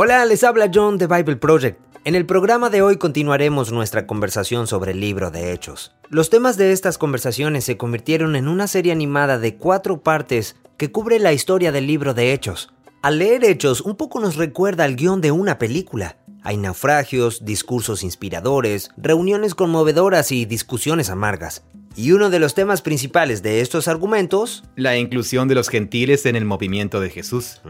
Hola, les habla John de Bible Project. En el programa de hoy continuaremos nuestra conversación sobre el libro de Hechos. Los temas de estas conversaciones se convirtieron en una serie animada de cuatro partes que cubre la historia del libro de Hechos. Al leer Hechos, un poco nos recuerda al guion de una película. Hay naufragios, discursos inspiradores, reuniones conmovedoras y discusiones amargas. Y uno de los temas principales de estos argumentos... La inclusión de los gentiles en el movimiento de Jesús.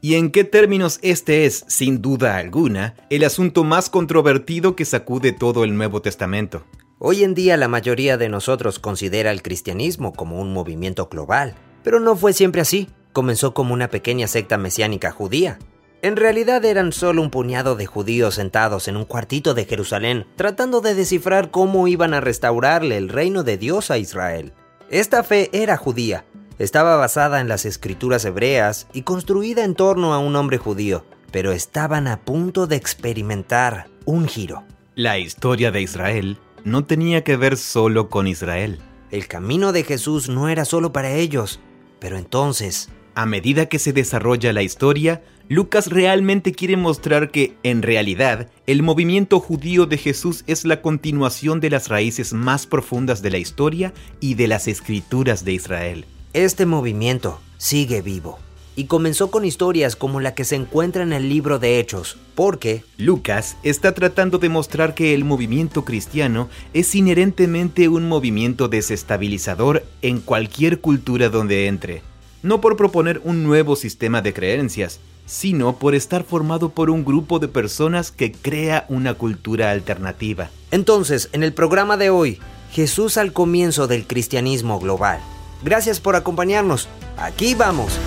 Y en qué términos este es, sin duda alguna, el asunto más controvertido que sacude todo el Nuevo Testamento. Hoy en día la mayoría de nosotros considera el cristianismo como un movimiento global, pero no fue siempre así. Comenzó como una pequeña secta mesiánica judía, en realidad eran solo un puñado de judíos sentados en un cuartito de Jerusalén, tratando de descifrar cómo iban a restaurarle el reino de Dios a Israel. Esta fe era judía, estaba basada en las escrituras hebreas y construida en torno a un hombre judío, pero estaban a punto de experimentar un giro. La historia de Israel no tenía que ver solo con Israel. El camino de Jesús no era solo para ellos, pero entonces... A medida que se desarrolla la historia, Lucas realmente quiere mostrar que, en realidad, el movimiento judío de Jesús es la continuación de las raíces más profundas de la historia y de las escrituras de Israel. Este movimiento sigue vivo y comenzó con historias como la que se encuentra en el libro de Hechos, porque Lucas está tratando de mostrar que el movimiento cristiano es inherentemente un movimiento desestabilizador en cualquier cultura donde entre, no por proponer un nuevo sistema de creencias, sino por estar formado por un grupo de personas que crea una cultura alternativa. Entonces, en el programa de hoy, Jesús al comienzo del cristianismo global. Gracias por acompañarnos. Aquí vamos.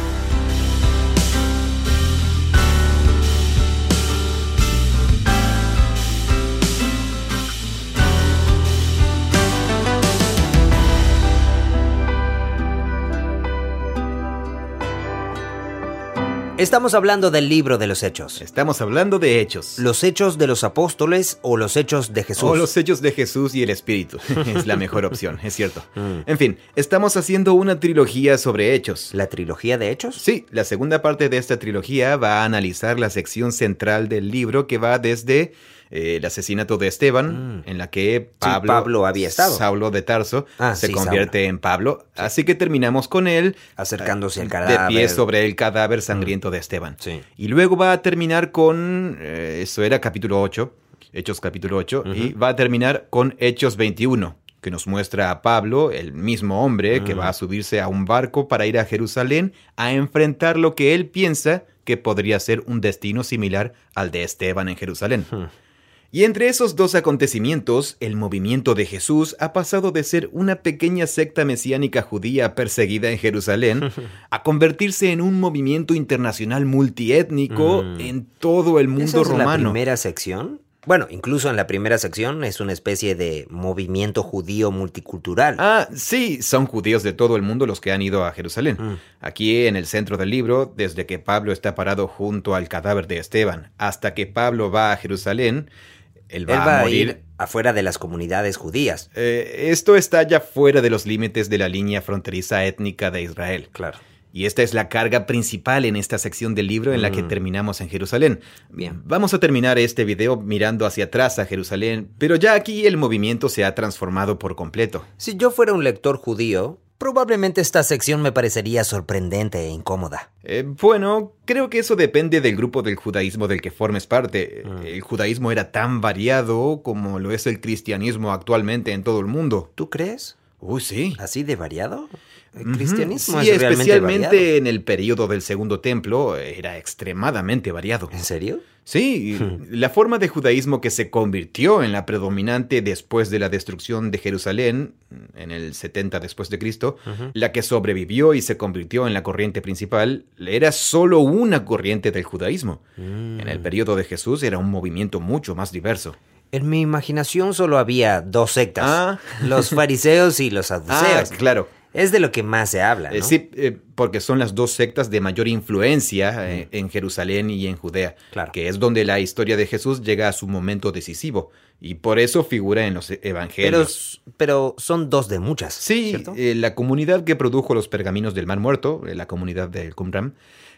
Estamos hablando del libro de los hechos. Estamos hablando de hechos. Los hechos de los apóstoles o los hechos de Jesús. O los hechos de Jesús y el Espíritu. es la mejor opción, es cierto. Mm. En fin, estamos haciendo una trilogía sobre hechos. ¿La trilogía de hechos? Sí, la segunda parte de esta trilogía va a analizar la sección central del libro que va desde eh, el asesinato de Esteban, mm. en la que Pablo, había estado. Saulo de Tarso ah, se convierte en Pablo. Así que terminamos con él acercándose al cadáver. De pie sobre el cadáver sangriento de Esteban. Y luego va a terminar con, eh, eso era capítulo 8, Hechos capítulo 8, y va a terminar con Hechos 21 que nos muestra a Pablo, el mismo hombre que mm. va a subirse a un barco para ir a Jerusalén a enfrentar lo que él piensa que podría ser un destino similar al de Esteban en Jerusalén. Y entre esos dos acontecimientos, el movimiento de Jesús ha pasado de ser una pequeña secta mesiánica judía perseguida en Jerusalén a convertirse en un movimiento internacional multiétnico mm. en todo el mundo ¿Esa es romano. la primera sección? Bueno, incluso en la primera sección es una especie de movimiento judío multicultural. Ah, sí, son judíos de todo el mundo los que han ido a Jerusalén. Mm. Aquí en el centro del libro, desde que Pablo está parado junto al cadáver de Esteban hasta que Pablo va a Jerusalén, él va, a, morir. ir afuera de las comunidades judías. Eh, esto está ya fuera de los límites de la línea fronteriza étnica de Israel. Claro. Y esta es la carga principal en esta sección del libro en la que mm. terminamos en Jerusalén. Bien. Vamos a terminar este video mirando hacia atrás a Jerusalén, pero ya aquí el movimiento se ha transformado por completo. Si yo fuera un lector judío, Probablemente esta sección me parecería sorprendente e incómoda. Eh, bueno, creo que eso depende del grupo del judaísmo del que formes parte. Mm. El judaísmo era tan variado como lo es el cristianismo actualmente en todo el mundo. ¿Tú crees? Uy, sí. ¿Así de variado? El cristianismo sí, especialmente en el periodo del Segundo Templo era extremadamente variado. ¿En serio? Sí, la forma de judaísmo que se convirtió en la predominante después de la destrucción de Jerusalén, en el 70 después de Cristo, la que sobrevivió y se convirtió en la corriente principal, era solo una corriente del judaísmo. En el mm. periodo de Jesús era un movimiento mucho más diverso. En mi imaginación solo había dos sectas, ah. los fariseos y los saduceos. Ah, claro. Es de lo que más se habla. ¿no? sí, porque son las dos sectas de mayor influencia en Jerusalén y en Judea, claro. que es donde la historia de Jesús llega a su momento decisivo. Y por eso figura en los evangelios. Pero, pero son dos de muchas. Sí, la comunidad que produjo los pergaminos del Mar Muerto, la comunidad del Qumran,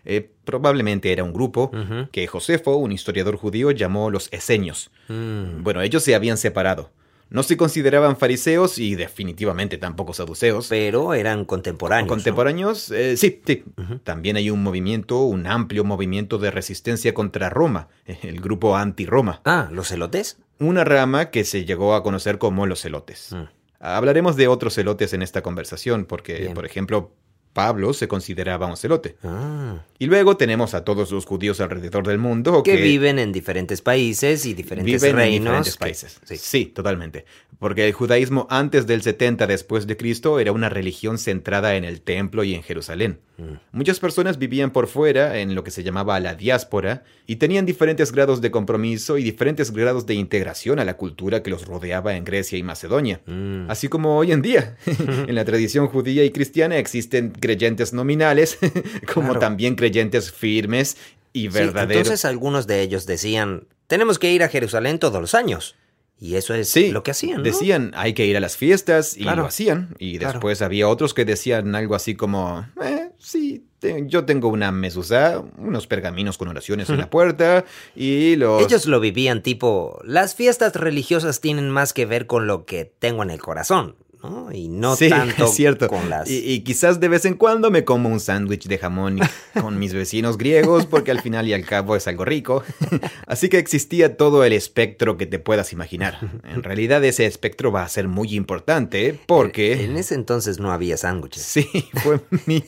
eh, probablemente era un grupo que Josefo, un historiador judío, llamó los eseños. Mm. Bueno, ellos se habían separado. No se consideraban fariseos y definitivamente tampoco saduceos. Pero eran contemporáneos. Contemporáneos, eh, sí, sí. También hay un movimiento, un amplio movimiento de resistencia contra Roma, el grupo anti-Roma. Ah, ¿los celotes? Una rama que se llegó a conocer como los celotes. Mm. Hablaremos de otros celotes en esta conversación, porque, por ejemplo, Pablo se consideraba un celote. Ah. Y luego tenemos a todos los judíos alrededor del mundo que, viven en diferentes países y diferentes reinos. En diferentes países. sí. totalmente. Porque el judaísmo antes del 70 después de Cristo era una religión centrada en el templo y en Jerusalén. Mm. Muchas personas vivían por fuera en lo que se llamaba la diáspora y tenían diferentes grados de compromiso y diferentes grados de integración a la cultura que los rodeaba en Grecia y Macedonia. Mm. Así como hoy en día, en la tradición judía y cristiana existen creyentes nominales como también creyentes firmes y verdaderos. entonces algunos de ellos decían, tenemos que ir a Jerusalén todos los años. Y eso es lo que hacían. ¿no? Decían, hay que ir a las fiestas y lo hacían. Y después había otros que decían algo así como, eh, sí, yo tengo una mesusa, unos pergaminos con oraciones en la puerta y los... Ellos lo vivían tipo, las fiestas religiosas tienen más que ver con lo que tengo en el corazón. Y no tanto cierto. con las... Y, quizás de vez en cuando me como un sándwich de jamón con mis vecinos griegos, porque al final y al cabo es algo rico. Así que existía todo el espectro que te puedas imaginar. En realidad ese espectro va a ser muy importante, porque... En ese entonces no había sándwiches. Sí, fue mi...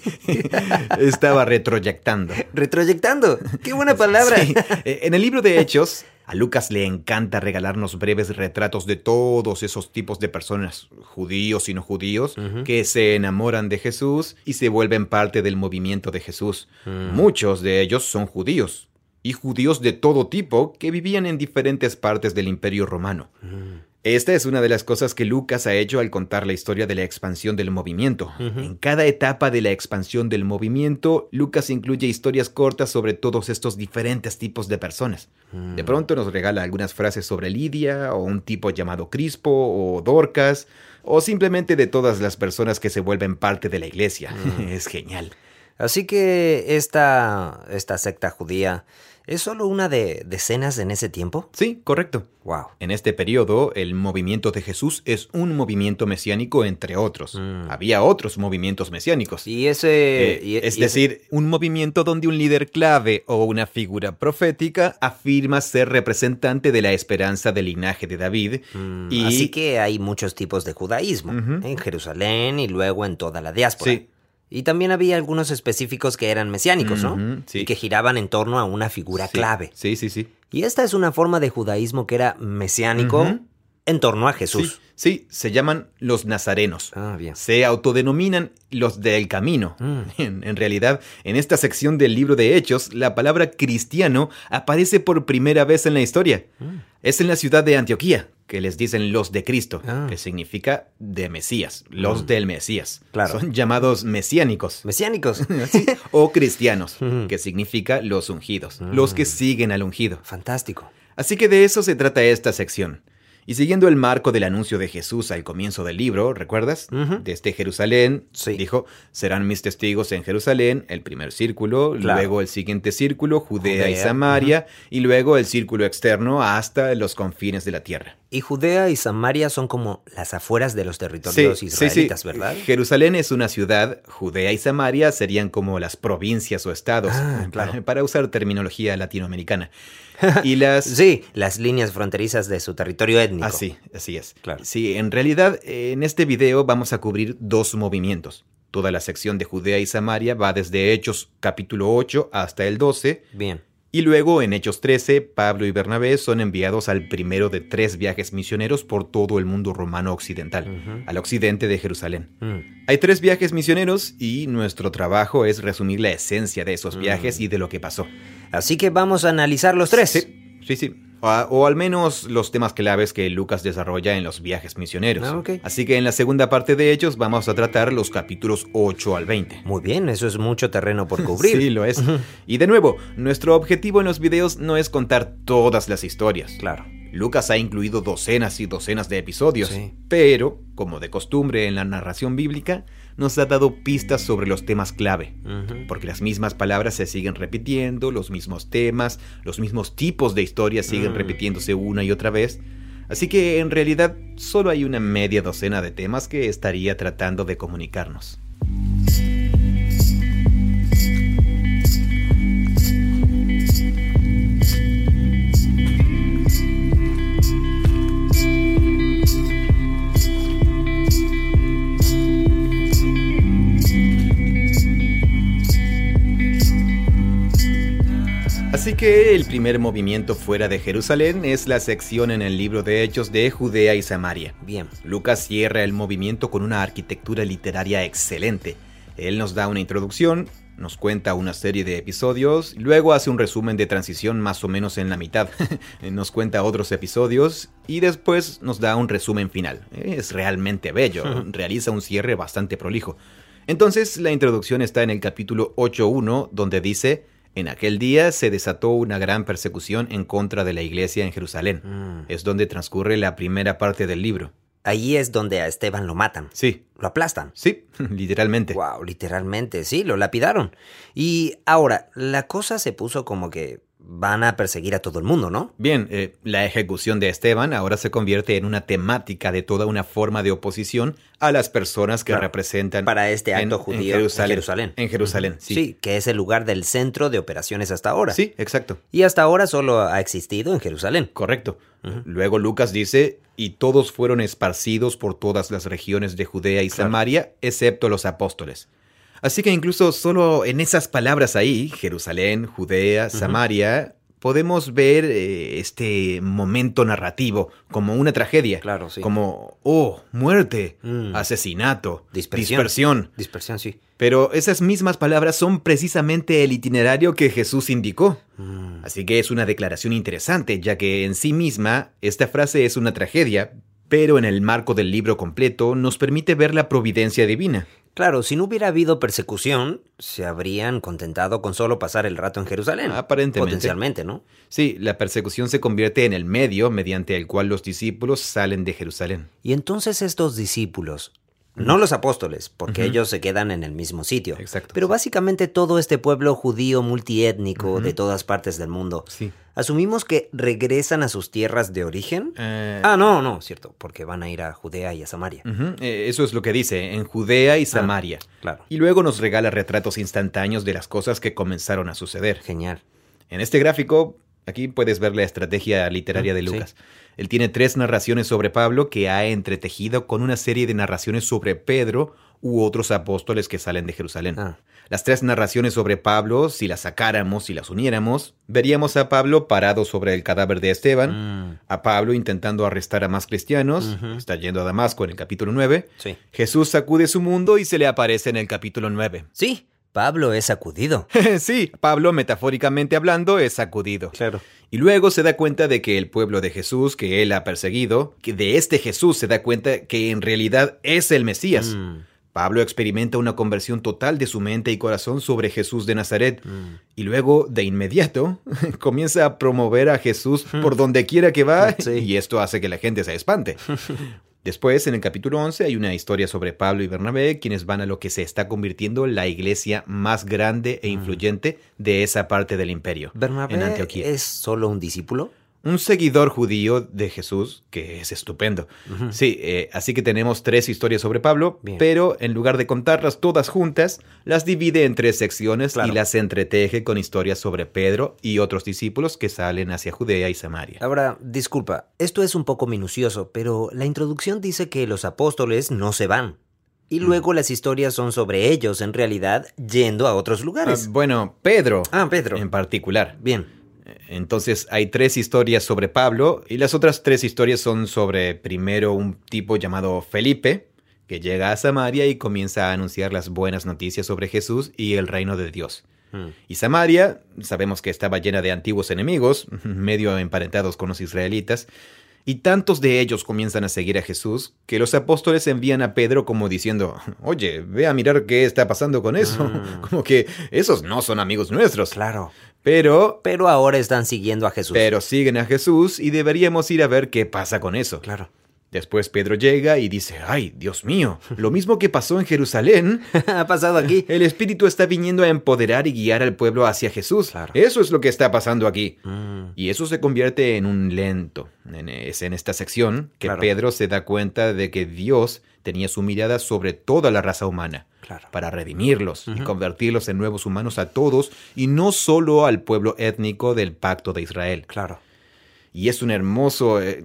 Estaba retroyectando. ¿Retroyectando? ¡Qué buena palabra! En el libro de Hechos a Lucas le encanta regalarnos breves retratos de todos esos tipos de personas, judíos y no judíos, que se enamoran de Jesús y se vuelven parte del movimiento de Jesús. Mm. Muchos de ellos son judíos, y judíos de todo tipo que vivían en diferentes partes del imperio romano. Mm. Esta es una de las cosas que Lucas ha hecho al contar la historia de la expansión del movimiento. En cada etapa de la expansión del movimiento, Lucas incluye historias cortas sobre todos estos diferentes tipos de personas. Mm. De pronto nos regala algunas frases sobre Lidia, o un tipo llamado Crispo, o Dorcas, o simplemente de todas las personas que se vuelven parte de la iglesia. Mm. es genial. Así que esta, esta secta judía ¿Es solo una de decenas en ese tiempo? Sí, correcto. Wow. En este periodo, el movimiento de Jesús es un movimiento mesiánico entre otros. Mm. Había otros movimientos mesiánicos. Y ese... Eh, es decir, un movimiento donde un líder clave o una figura profética afirma ser representante de la esperanza del linaje de David. Mm, y... Así que hay muchos tipos de judaísmo en Jerusalén y luego en toda la diáspora. Sí. Y también había algunos específicos que eran mesiánicos, ¿no? sí. Y que giraban en torno a una figura clave. Sí, sí, sí. Y esta es una forma de judaísmo que era mesiánico en torno a Jesús. Sí, se llaman los nazarenos. Ah, bien. Se autodenominan los del camino. Mm. En, realidad, en esta sección del libro de Hechos, la palabra cristiano aparece por primera vez en la historia. Mm. Es en la ciudad de Antioquía, que les dicen los de Cristo, ah. que significa de Mesías, los mm. del Mesías. Claro. Son llamados mesiánicos. Mesiánicos. o cristianos, que significa los ungidos, los que siguen al ungido. Fantástico. Así que de eso se trata esta sección. Y siguiendo el marco del anuncio de Jesús al comienzo del libro, ¿recuerdas? Desde Jerusalén, dijo, serán mis testigos en Jerusalén, el primer círculo, luego el siguiente círculo, Judea, y Samaria, y luego el círculo externo hasta los confines de la tierra. Y Judea y Samaria son como las afueras de los territorios israelitas, ¿verdad? Jerusalén es una ciudad, Judea y Samaria serían como las provincias o estados, ah, para usar terminología latinoamericana. y las... sí, las líneas fronterizas de su territorio étnico. Así, así es. Claro. Sí, en realidad en este video vamos a cubrir dos movimientos. Toda la sección de Judea y Samaria va desde Hechos capítulo 8 hasta el 12. Bien. Y luego en Hechos 13, Pablo y Bernabé son enviados al primero de tres viajes misioneros por todo el mundo romano occidental, al occidente de Jerusalén. Mm. Hay tres viajes misioneros y nuestro trabajo es resumir la esencia de esos viajes mm. y de lo que pasó. Así que vamos a analizar los tres. Sí, sí, sí. o, al menos los temas claves que Lucas desarrolla en los viajes misioneros. Ah, Así que en la segunda parte de ellos vamos a tratar los capítulos 8 al 20. Muy bien, eso es mucho terreno por cubrir. sí, lo es. y de nuevo, nuestro objetivo en los videos no es contar todas las historias. Claro. Lucas ha incluido docenas y docenas de episodios, pero, como de costumbre en la narración bíblica, nos ha dado pistas sobre los temas clave, porque las mismas palabras se siguen repitiendo, los mismos temas, los mismos tipos de historias siguen mm. repitiéndose una y otra vez, así que en realidad solo hay una media docena de temas que estaría tratando de comunicarnos. Así que el primer movimiento fuera de Jerusalén es la sección en el libro de Hechos de Judea y Samaria. Bien. Lucas cierra el movimiento con una arquitectura literaria excelente. Él nos da una introducción, nos cuenta una serie de episodios, luego hace un resumen de transición más o menos en la mitad, nos cuenta otros episodios y después nos da un resumen final. Es realmente bello, realiza un cierre bastante prolijo. Entonces la introducción está en el capítulo 8.1 donde dice, en aquel día se desató una gran persecución en contra de la iglesia en Jerusalén. Mm. Es donde transcurre la primera parte del libro. Ahí es donde a Esteban lo matan. Sí. Lo aplastan. Sí, literalmente. Wow, literalmente, sí, lo lapidaron. Y ahora, la cosa se puso como que van a perseguir a todo el mundo, ¿no? Bien, eh, la ejecución de Esteban ahora se convierte en una temática de toda una forma de oposición a las personas que representan para este acto judío en Jerusalén. En Jerusalén, sí. Sí, que es el lugar del centro de operaciones hasta ahora. Sí, exacto. Y hasta ahora solo ha existido en Jerusalén. Correcto. Luego Lucas dice, y todos fueron esparcidos por todas las regiones de Judea y Samaria, excepto los apóstoles. Así que incluso solo en esas palabras ahí, Jerusalén, Judea, Samaria, podemos ver eh, este momento narrativo como una tragedia. Claro, sí. Como, oh, muerte, mm. asesinato, dispersión. Dispersión, sí. Pero esas mismas palabras son precisamente el itinerario que Jesús indicó. Mm. Así que es una declaración interesante, ya que en sí misma esta frase es una tragedia, pero en el marco del libro completo nos permite ver la providencia divina. Claro, si no hubiera habido persecución, se habrían contentado con solo pasar el rato en Jerusalén. Aparentemente. Potencialmente, ¿no? Sí, la persecución se convierte en el medio mediante el cual los discípulos salen de Jerusalén. Y entonces estos discípulos, no los apóstoles, porque ellos se quedan en el mismo sitio. Exacto. Pero básicamente todo este pueblo judío multiétnico de todas partes del mundo. Sí. ¿Asumimos que regresan a sus tierras de origen? Eh, ah, no, no, cierto, porque van a ir a Judea y a Samaria. Eh, eso es lo que dice, en Judea y ah, Samaria. claro. Y luego nos regala retratos instantáneos de las cosas que comenzaron a suceder. Genial. En este gráfico, aquí puedes ver la estrategia literaria de Lucas. Él tiene tres narraciones sobre Pablo que ha entretejido con una serie de narraciones sobre Pedro u otros apóstoles que salen de Jerusalén. Ah. Las tres narraciones sobre Pablo, si las sacáramos, si las uniéramos, veríamos a Pablo parado sobre el cadáver de Esteban, mm. a Pablo intentando arrestar a más cristianos, está yendo a Damasco en el capítulo 9, sí. Jesús sacude su mundo y se le aparece en el capítulo 9. Sí, Pablo es sacudido. sí, Pablo, metafóricamente hablando, es sacudido. Claro. Y luego se da cuenta de que el pueblo de Jesús, que él ha perseguido, que de este Jesús se da cuenta que en realidad es el Mesías. Mm. Pablo experimenta una conversión total de su mente y corazón sobre Jesús de Nazaret Mm. y luego, de inmediato, comienza a promover a Jesús por donde quiera que va Sí. y esto hace que la gente se espante. Después, en el capítulo 11, hay una historia sobre Pablo y Bernabé, quienes van a lo que se está convirtiendo la iglesia más grande e influyente de esa parte del imperio, ¿Bernabé en Antioquía. es solo un discípulo? Un seguidor judío de Jesús, que es estupendo. Sí, eh, así que tenemos tres historias sobre Pablo, Bien. pero en lugar de contarlas todas juntas, las divide en tres secciones Claro. y las entreteje con historias sobre Pedro y otros discípulos que salen hacia Judea y Samaria. Ahora, disculpa, esto es un poco minucioso, pero la introducción dice que los apóstoles no se van. Y Mm. luego las historias son sobre ellos, en realidad, yendo a otros Ah, lugares. bueno, Pedro Ah, Pedro. en particular. Bien. Entonces hay tres historias sobre Pablo y las otras tres historias son sobre primero un tipo llamado Felipe que llega a Samaria y comienza a anunciar las buenas noticias sobre Jesús y el reino de Dios. Mm. Y Samaria, sabemos que estaba llena de antiguos enemigos, medio emparentados con los israelitas, y tantos de ellos comienzan a seguir a Jesús que los apóstoles envían a Pedro como diciendo, oye, ve a mirar qué está pasando con eso. Mm. Como que esos no son amigos nuestros. Claro. Pero... Pero ahora están siguiendo a Jesús. Pero siguen a Jesús y deberíamos ir a ver qué pasa con eso. Claro. Después Pedro llega y dice, ay, Dios mío, lo mismo que pasó en Jerusalén. ha pasado aquí. El Espíritu está viniendo a empoderar y guiar al pueblo hacia Jesús. Eso es lo que está pasando aquí. Mm. Y eso se convierte en un lento. Es en esta sección que Pedro se da cuenta de que Dios tenía su mirada sobre toda la raza humana. Para redimirlos y convertirlos en nuevos humanos a todos y no solo al pueblo étnico del pacto de Israel. Claro. Y es un hermoso... Eh,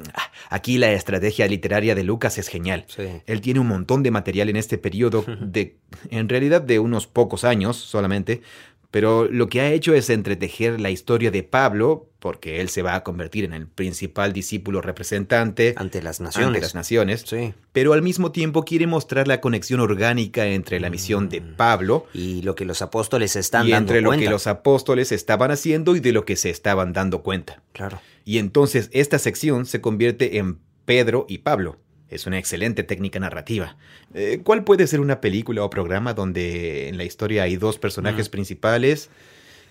aquí la estrategia literaria de Lucas es genial. Él tiene un montón de material en este periodo, de, en realidad de unos pocos años solamente, pero lo que ha hecho es entretejer la historia de Pablo, porque él se va a convertir en el principal discípulo representante ante las naciones. Ante las naciones. Pero al mismo tiempo quiere mostrar la conexión orgánica entre la misión de mm. Pablo y lo que los apóstoles están y dando entre lo que los apóstoles estaban haciendo y de lo que se estaban dando cuenta. Claro. Y entonces esta sección se convierte en Pedro y Pablo. Es una excelente técnica narrativa. Eh, ¿Cuál puede ser una película o programa donde en la historia hay dos personajes mm. principales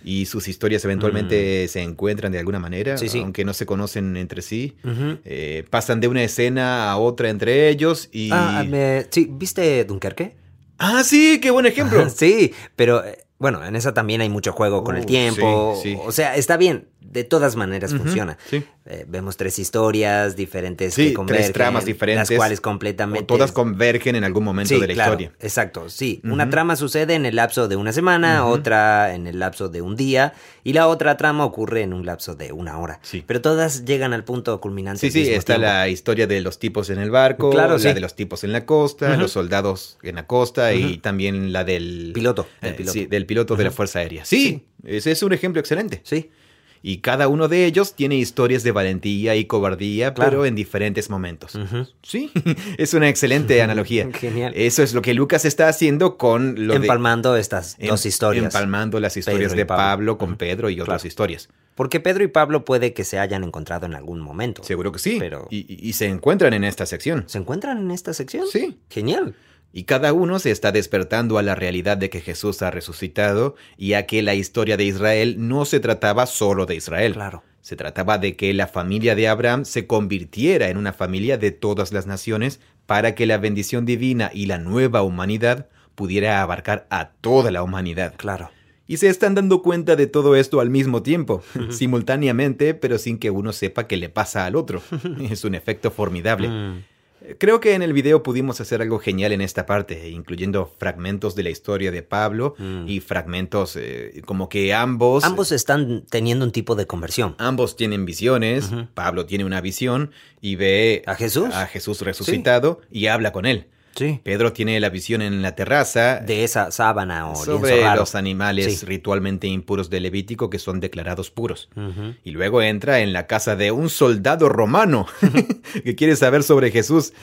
y sus historias eventualmente mm. se encuentran de alguna manera, aunque no se conocen entre sí? Eh, pasan de una escena a otra entre ellos y... Ah, sí, ¿viste Dunkerque? Ah, sí, qué buen ejemplo. sí, pero eh, bueno, en esa también hay mucho juego con el uh, tiempo. O sea, está bien de todas maneras funciona. Eh, vemos tres historias diferentes que convergen, tres tramas diferentes. Las cuales completamente... todas convergen en algún momento de la historia. Exacto, sí. Una trama sucede en el lapso de una semana, otra en el lapso de un día, y la otra trama ocurre en un lapso de una hora. Pero todas llegan al punto culminante. Sí, sí, está la historia de los tipos en el barco, la de los tipos en la costa, los soldados en la costa y también la del... Piloto. Del eh, piloto, sí, del piloto de la Fuerza Aérea. Sí, ese es un ejemplo excelente. Sí. Y cada uno de ellos tiene historias de valentía y cobardía, pero en diferentes momentos. Sí, es una excelente analogía. Genial. Eso es lo que Lucas está haciendo con lo Empalmando estas dos historias. Empalmando las historias de Pablo, con Pedro y otras historias. Porque Pedro y Pablo puede que se hayan encontrado en algún momento. Seguro que sí. Pero... y se encuentran en esta sección. ¿Se encuentran en esta sección? Sí. Genial y cada uno se está despertando a la realidad de que Jesús ha resucitado y a que la historia de Israel no se trataba solo de Israel. Claro. Se trataba de que la familia de Abraham se convirtiera en una familia de todas las naciones para que la bendición divina y la nueva humanidad pudiera abarcar a toda la humanidad. Claro. Y se están dando cuenta de todo esto al mismo tiempo, simultáneamente, pero sin que uno sepa qué le pasa al otro. es un efecto formidable. Mm. Creo que en el video pudimos hacer algo genial en esta parte, incluyendo fragmentos de la historia de Pablo mm. y fragmentos eh, como que ambos... Ambos están teniendo un tipo de conversión. Ambos tienen visiones, Pablo tiene una visión y ve a Jesús, a Jesús resucitado y habla con él. Pedro tiene la visión en la terraza. De esa sábana o Sobre los animales ritualmente impuros de Levítico que son declarados puros. Y luego entra en la casa de un soldado romano que quiere saber sobre Jesús.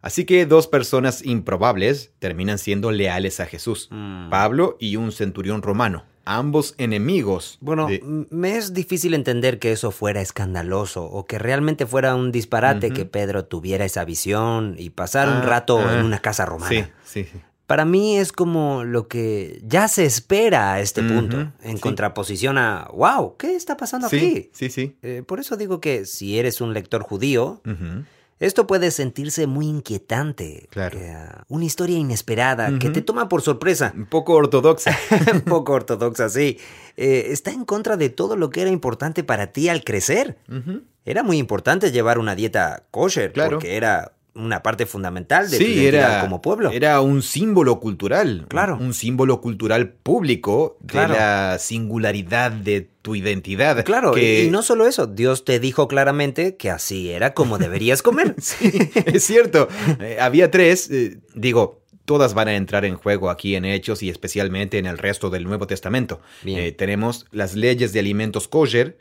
Así que dos personas improbables terminan siendo leales a Jesús. Mm. Pablo y un centurión romano ambos enemigos. Bueno, me es difícil entender que eso fuera escandaloso o que realmente fuera un disparate que Pedro tuviera esa visión y pasar un ah, rato en una casa romana. Sí, sí, Para mí es como lo que ya se espera a este punto, en contraposición a, wow, ¿qué está pasando aquí? Sí, sí. Eh, por eso digo que si eres un lector judío, esto puede sentirse muy inquietante. Claro. una historia inesperada que te toma por sorpresa. Un poco ortodoxa. Un poco ortodoxa, sí. Eh, está en contra de todo lo que era importante para ti al crecer. Era muy importante llevar una dieta kosher claro. porque era una parte fundamental de tu identidad como pueblo. Era un símbolo cultural. Claro. Un, símbolo cultural público de la singularidad de tu identidad. Claro, y no solo eso, Dios te dijo claramente que así era como deberías comer. sí, es cierto. Eh, había tres, eh, digo, todas van a entrar en juego aquí en Hechos y especialmente en el resto del Nuevo Testamento. Eh, tenemos las leyes de alimentos kosher,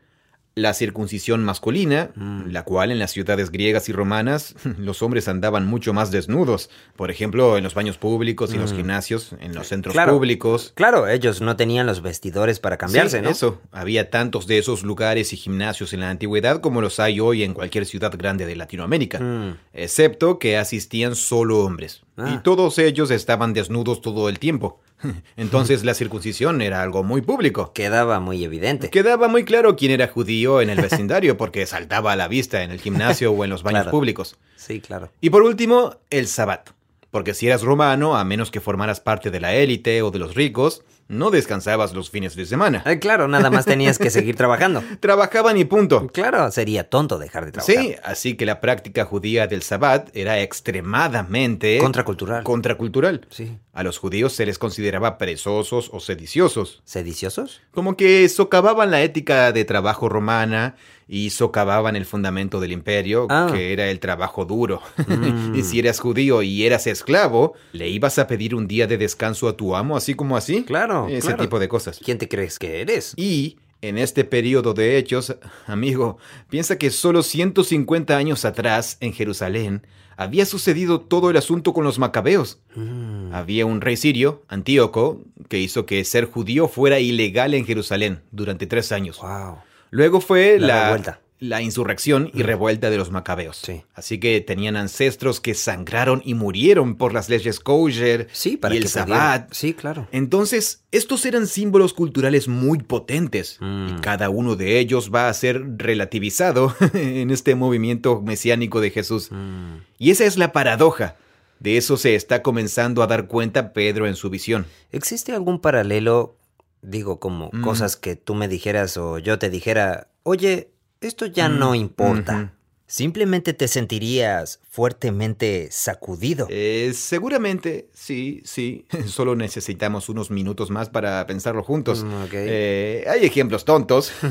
la circuncisión masculina, mm. la cual en las ciudades griegas y romanas los hombres andaban mucho más desnudos. Por ejemplo, en los baños públicos y los mm. gimnasios, en los centros públicos. Claro, ellos no tenían los vestidores para cambiarse, ¿no? Eso, había tantos de esos lugares y gimnasios en la antigüedad como los hay hoy en cualquier ciudad grande de Latinoamérica, mm. excepto que asistían solo hombres. Y ah. todos ellos estaban desnudos todo el tiempo. Entonces la circuncisión era algo muy público. Quedaba muy evidente. Quedaba muy claro quién era judío en el vecindario porque saltaba a la vista en el gimnasio o en los baños públicos. Sí, claro. Y por último, el sabbat. Porque si eras romano, a menos que formaras parte de la élite o de los ricos, no descansabas los fines de semana. Eh, claro, nada más tenías que seguir trabajando. Trabajaban y punto. Claro, sería tonto dejar de trabajar. Sí, así que la práctica judía del sabbat era extremadamente... Contracultural. Contracultural. Sí. A los judíos se les consideraba perezosos o sediciosos. ¿Sediciosos? Como que socavaban la ética de trabajo romana y socavaban el fundamento del imperio, ah. que era el trabajo duro. Mm. y si eras judío y eras esclavo, ¿le ibas a pedir un día de descanso a tu amo así como así? Claro. Ese tipo de cosas. ¿Quién te crees que eres? Y en este periodo de hechos, amigo, piensa que solo 150 años atrás, en Jerusalén, había sucedido todo el asunto con los macabeos. Mm. Había un rey sirio, Antíoco, que hizo que ser judío fuera ilegal en Jerusalén durante tres años. Wow. Luego fue la, la, insurrección y revuelta de los macabeos. Sí. Así que tenían ancestros que sangraron y murieron por las leyes kosher sí, para y el sabbat. Sí, claro. Entonces, estos eran símbolos culturales muy potentes y mm. cada uno de ellos va a ser relativizado en este movimiento mesiánico de Jesús. Mm. Y esa es la paradoja. De eso se está comenzando a dar cuenta Pedro en su visión. ¿Existe algún paralelo Digo, como mm. cosas que tú me dijeras o yo te dijera, oye, esto ya no importa. Simplemente te sentirías fuertemente sacudido. Eh, seguramente, sí, sí. Solo necesitamos unos minutos más para pensarlo juntos. Mm, eh, hay ejemplos tontos.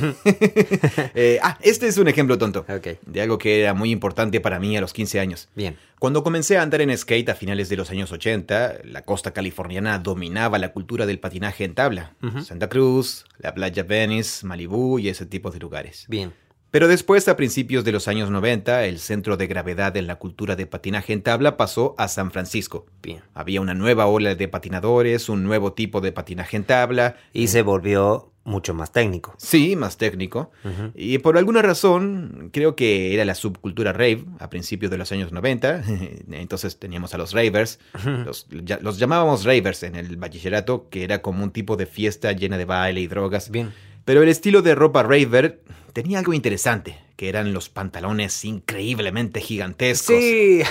Eh, ah, este es un ejemplo tonto. De algo que era muy importante para mí a los 15 años. Bien. Cuando comencé a andar en skate a finales de los años 80, la costa californiana dominaba la cultura del patinaje en tabla. Santa Cruz, la playa Venice, Malibú y ese tipo de lugares. Bien. Pero después, a principios de los años 90, el centro de gravedad en la cultura de patinaje en tabla pasó a San Francisco. Bien. Había una nueva ola de patinadores, un nuevo tipo de patinaje en tabla. Y se volvió mucho más técnico. Sí, más técnico. Y por alguna razón, creo que era la subcultura rave a principios de los años 90. Entonces teníamos a los ravers. los, los, llamábamos ravers en el bachillerato, que era como un tipo de fiesta llena de baile y drogas. Bien. Pero el estilo de ropa raver tenía algo interesante, que eran los pantalones increíblemente gigantescos. Sí,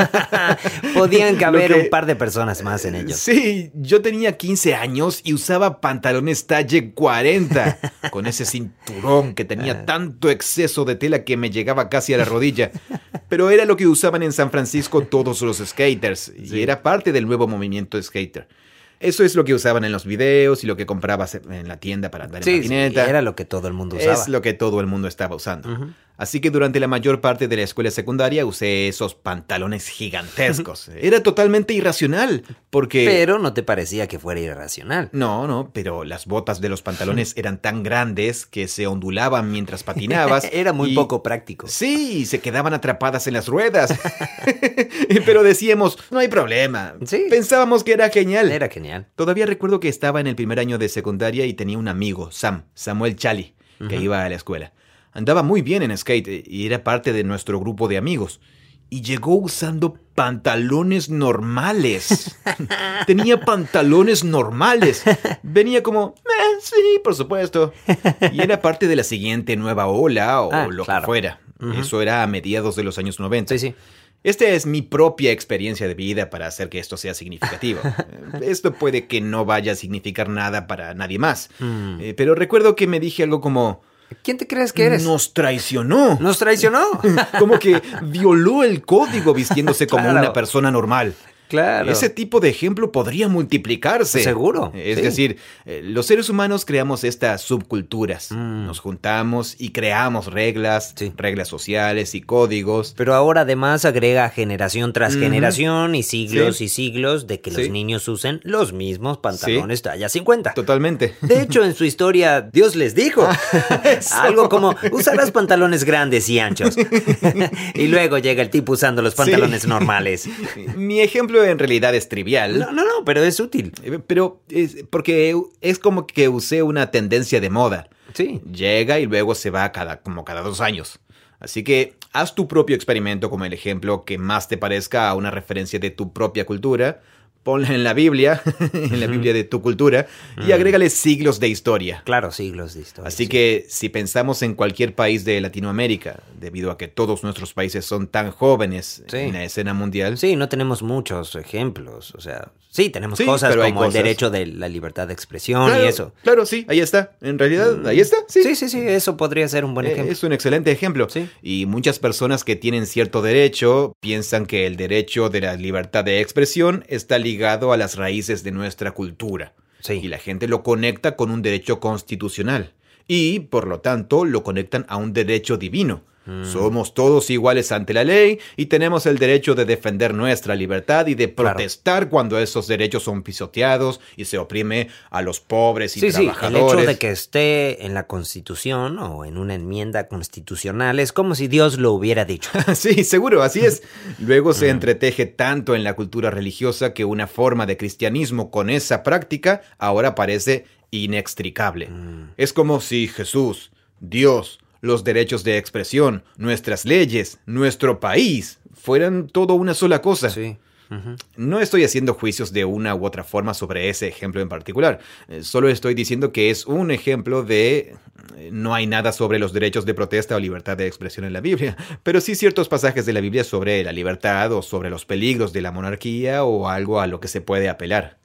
podían caber un par de personas más en ellos. Sí, yo tenía 15 años y usaba pantalones talle 40, con ese cinturón que tenía ah. tanto exceso de tela que me llegaba casi a la rodilla. Pero era lo que usaban en San Francisco todos los skaters, y era parte del nuevo movimiento skater. Eso es lo que usaban en los videos y lo que comprabas en la tienda para andar en patineta. Sí, era lo que todo el mundo usaba. Es lo que todo el mundo estaba usando. Así que durante la mayor parte de la escuela secundaria usé esos pantalones gigantescos. Era totalmente irracional, porque... Pero no te parecía que fuera irracional. No, no, pero las botas de los pantalones eran tan grandes que se ondulaban mientras patinabas. Era muy poco práctico. Sí, se quedaban atrapadas en las ruedas. pero decíamos, no hay problema. Sí. Pensábamos que era genial. Era genial. Todavía recuerdo que estaba en el primer año de secundaria y tenía un amigo, Sam, Samuel Chali, que iba a la escuela. Andaba muy bien en skate y era parte de nuestro grupo de amigos. Y llegó usando pantalones normales. Tenía pantalones normales. Venía como, eh, sí, por supuesto. Y era parte de la siguiente nueva ola o ah, lo que fuera. Eso era a mediados de los años 90. Sí, sí. Esta es mi propia experiencia de vida para hacer que esto sea significativo. esto puede que no vaya a significar nada para nadie más. Mm. Eh, pero recuerdo que me dije algo como, ¿Quién te crees que eres? Nos traicionó. Nos traicionó. como que violó el código vistiéndose como una persona normal. Claro. Ese tipo de ejemplo podría multiplicarse. Seguro. Es decir, eh, los seres humanos creamos estas subculturas. Mm. Nos juntamos y creamos reglas, reglas sociales y códigos. Pero ahora además agrega generación tras generación y siglos y siglos de que los niños usen los mismos pantalones talla 50. Totalmente. De hecho, en su historia, Dios les dijo algo como usarás pantalones grandes y anchos. y luego llega el tipo usando los pantalones normales. Mi ejemplo en realidad es trivial. No, no, no, pero es útil. Eh, pero es porque es como que usé una tendencia de moda. Sí. Llega y luego se va cada, como cada dos años. Así que haz tu propio experimento como el ejemplo que más te parezca a una referencia de tu propia cultura ponla en la Biblia, en la Biblia de tu cultura, y agrégale siglos de historia. Claro, siglos de historia. Así que si pensamos en cualquier país de Latinoamérica, debido a que todos nuestros países son tan jóvenes en la escena mundial. Sí, no tenemos muchos ejemplos. O sea, sí, tenemos cosas como el derecho de la libertad de expresión y eso. Claro, sí, ahí está. En realidad, mm. ahí está. Sí. sí, sí, sí, eso podría ser un buen eh, ejemplo. Es un excelente ejemplo. Sí. Y muchas personas que tienen cierto derecho piensan que el derecho de la libertad de expresión está ligado ligado a las raíces de nuestra cultura. Y la gente lo conecta con un derecho constitucional. Y, por lo tanto, lo conectan a un derecho divino. Mm. Somos todos iguales ante la ley y tenemos el derecho de defender nuestra libertad y de protestar cuando esos derechos son pisoteados y se oprime a los pobres y trabajadores. Sí, el hecho de que esté en la Constitución o en una enmienda constitucional es como si Dios lo hubiera dicho. sí, seguro, así es. Luego se mm. entreteje tanto en la cultura religiosa que una forma de cristianismo con esa práctica ahora parece inextricable. Mm. Es como si Jesús, Dios, los derechos de expresión, nuestras leyes, nuestro país, fueran todo una sola cosa. Sí. No estoy haciendo juicios de una u otra forma sobre ese ejemplo en particular. Eh, solo estoy diciendo que es un ejemplo de... Eh, no hay nada sobre los derechos de protesta o libertad de expresión en la Biblia, pero sí ciertos pasajes de la Biblia sobre la libertad o sobre los peligros de la monarquía o algo a lo que se puede apelar